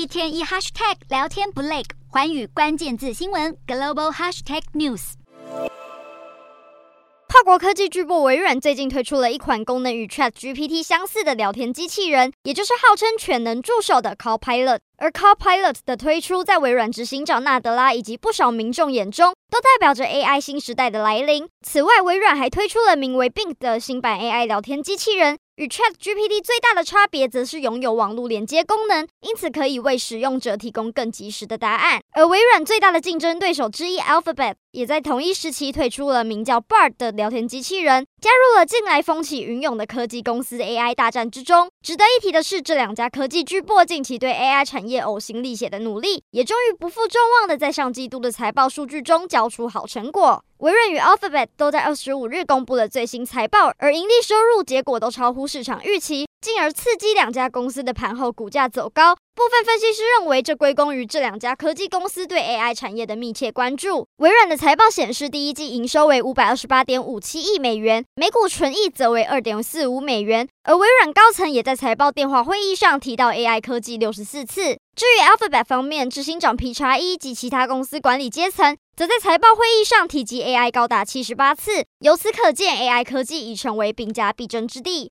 一天一 hashtag 聊天不累，寰宇关键字新闻 global hashtag news。跨国科技巨擘微软最近推出了一款功能与 ChatGPT 相似的聊天机器人，也就是号称全能助手的 Copilot。而 Copilot 的推出，在微软执行长纳德拉以及不少民众眼中，都代表着 AI 新时代的来临。此外，微软还推出了名为 Bing 的新版 AI 聊天机器人。与 ChatGPT 最大的差别，则是拥有网络连接功能，因此可以为使用者提供更及时的答案。而微软最大的竞争对手之一 Alphabet，也在同一时期推出了名叫 Bard 的聊天机器人，加入了近来风起云涌的科技公司 AI 大战之中。值得一提的是，这两家科技巨擘近期对 AI 产业呕心沥血的努力，也终于不负众望的在上季度的财报数据中交出好成果。微软与 Alphabet 都在二十五日公布了最新财报，而盈利收入结果都超乎市场预期，进而刺激两家公司的盘后股价走高。部分分析师认为，这归功于这两家科技公司对 AI 产业的密切关注。微软的财报显示，第一季营收为五百二十八点五七亿美元，每股纯益则为二点四五美元。而微软高层也在财报电话会议上提到 AI 科技六十四次。至于 Alphabet 方面，执行长皮查伊及其他公司管理阶层则在财报会议上提及 AI 高达七十八次。由此可见，AI 科技已成为兵家必争之地。